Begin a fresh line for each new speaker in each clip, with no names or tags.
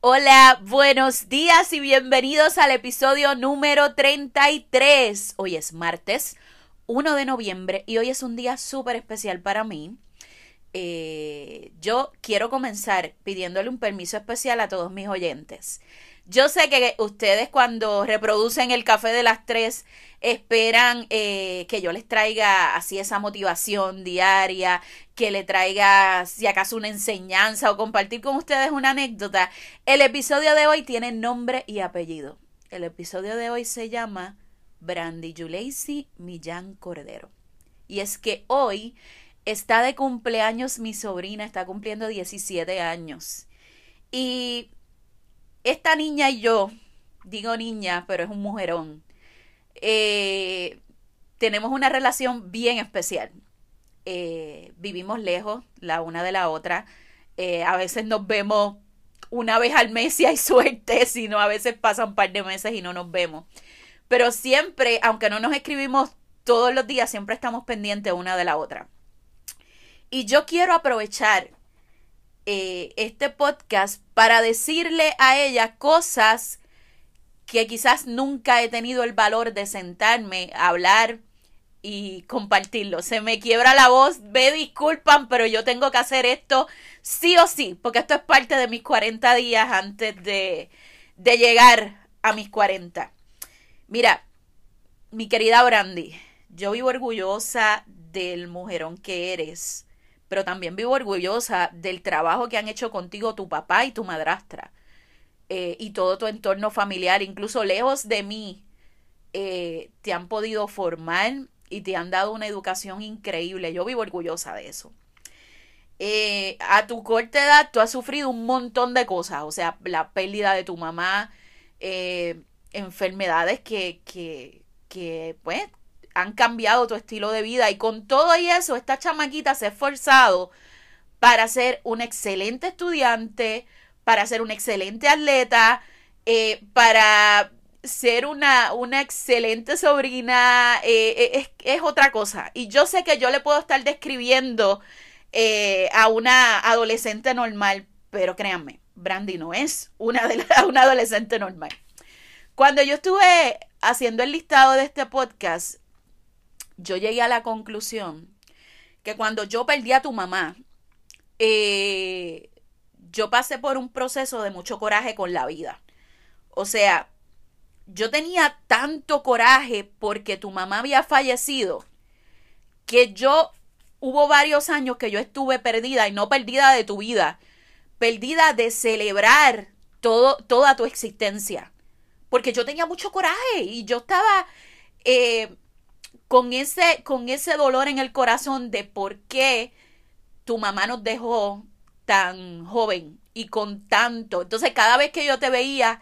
Hola, buenos días y bienvenidos al episodio número 33. Hoy es martes 1 de noviembre y hoy es un día súper especial para mí. Eh, yo quiero comenzar pidiéndole un permiso especial a todos mis oyentes. Yo sé que ustedes cuando reproducen el café de las tres esperan eh, que yo les traiga así esa motivación diaria, que le traiga si acaso una enseñanza o compartir con ustedes una anécdota. El episodio de hoy tiene nombre y apellido. El episodio de hoy se llama Brandy Yuleisi Millán Cordero. Y es que hoy está de cumpleaños mi sobrina, está cumpliendo 17 años. Y esta niña y yo, digo niña, pero es un mujerón, eh, tenemos una relación bien especial. Eh, vivimos lejos la una de la otra. Eh, a veces nos vemos una vez al mes si hay suerte, si no, a veces pasan un par de meses y no nos vemos. Pero siempre, aunque no nos escribimos todos los días, siempre estamos pendientes una de la otra. Y yo quiero aprovechar eh, este podcast para decirle a ella cosas que quizás nunca he tenido el valor de sentarme a hablar y compartirlo. Se me quiebra la voz, me disculpan, pero yo tengo que hacer esto sí o sí, porque esto es parte de mis 40 días antes de, de llegar a mis 40. Mira, mi querida Brandy, yo vivo orgullosa del mujerón que eres pero también vivo orgullosa del trabajo que han hecho contigo tu papá y tu madrastra eh, y todo tu entorno familiar, incluso lejos de mí, eh, te han podido formar y te han dado una educación increíble. Yo vivo orgullosa de eso. Eh, a tu corta edad tú has sufrido un montón de cosas, o sea, la pérdida de tu mamá, enfermedades que, que, que, pues, han cambiado tu estilo de vida y con todo y eso, esta chamaquita se ha esforzado para ser un excelente estudiante, para ser un excelente atleta, eh, para ser una, una excelente sobrina, eh, eh, es, otra cosa. Y yo sé que yo le puedo estar describiendo a una adolescente normal, pero créanme, Brandy no es una, una adolescente normal. Cuando yo estuve haciendo el listado de este podcast, yo llegué a la conclusión que cuando yo perdí a tu mamá, eh, yo pasé por un proceso de mucho coraje con la vida. O sea, yo tenía tanto coraje porque tu mamá había fallecido que yo hubo varios años que yo estuve perdida y no perdida de tu vida, perdida de celebrar todo, toda tu existencia. Porque yo tenía mucho coraje y yo estaba eh, con ese, con ese dolor en el corazón de por qué tu mamá nos dejó tan joven y con tanto. Entonces, cada vez que yo te veía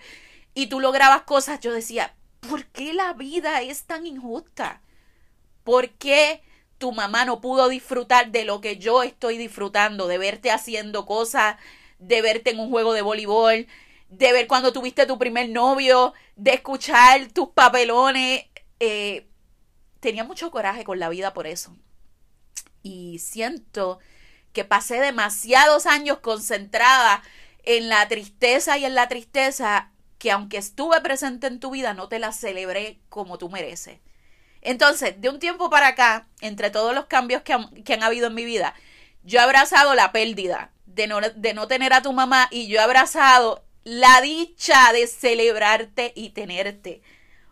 y tú lograbas cosas, yo decía, ¿por qué la vida es tan injusta? ¿Por qué tu mamá no pudo disfrutar de lo que yo estoy disfrutando? De verte haciendo cosas, de verte en un juego de voleibol, de ver cuando tuviste tu primer novio, de escuchar tus papelones. Eh, tenía mucho coraje con la vida por eso. Y siento que pasé demasiados años concentrada en la tristeza y en la tristeza que aunque estuve presente en tu vida, no te la celebré como tú mereces. Entonces, de un tiempo para acá, entre todos los cambios que han, que han habido en mi vida, yo he abrazado la pérdida de no, de no tener a tu mamá y yo he abrazado la dicha de celebrarte y tenerte.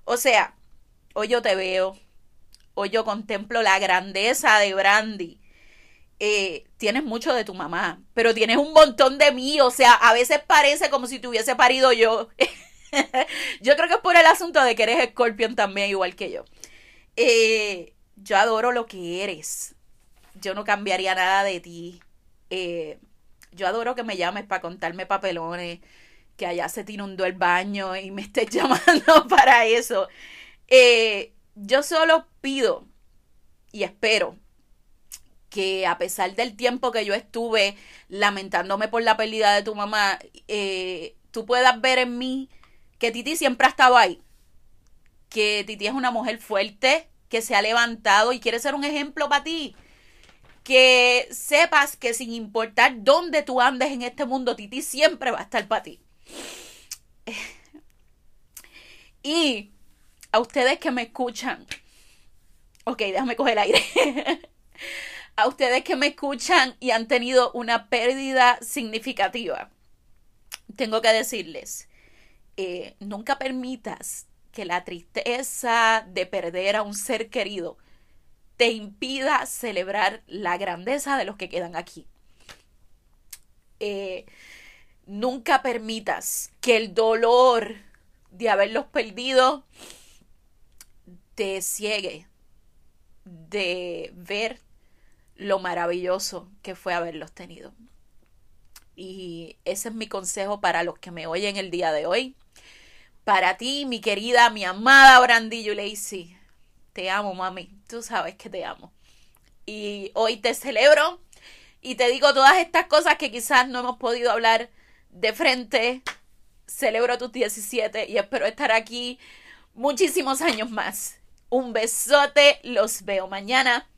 O sea, hoy yo te veo, Hoy yo contemplo la grandeza de Brandy. Eh, tienes mucho de tu mamá, pero tienes un montón de mí. O sea, a veces parece como si te hubiese parido yo. yo creo que es por el asunto de que eres Scorpion también, igual que yo. Eh, yo adoro lo que eres. Yo no cambiaría nada de ti. Eh, yo adoro que me llames para contarme papelones, que allá se te inundó el baño y me estés llamando para eso. Eh, yo solo pido y espero que a pesar del tiempo que yo estuve lamentándome por la pérdida de tu mamá, eh, tú puedas ver en mí que Titi siempre ha estado ahí. que Titi es una mujer fuerte, que se ha levantado y quiere ser un ejemplo para ti. Que sepas que sin importar dónde tú andes en este mundo, Titi siempre va a estar para ti. Y a ustedes que me escuchan, ok, déjame coger el aire. a ustedes que me escuchan y han tenido una pérdida significativa, tengo que decirles, eh, nunca permitas que la tristeza de perder a un ser querido te impida celebrar la grandeza de los que quedan aquí. Eh, nunca permitas que el dolor de haberlos perdido te ciegue de ver lo maravilloso que fue haberlos tenido. Y ese es mi consejo para los que me oyen el día de hoy. Para ti, mi querida, mi amada Brandillo Lacey. Te amo, mami. Tú sabes que te amo. Y hoy te celebro y te digo todas estas cosas que quizás no hemos podido hablar de frente. Celebro tus 17 y espero estar aquí muchísimos años más. Un besote, los veo mañana.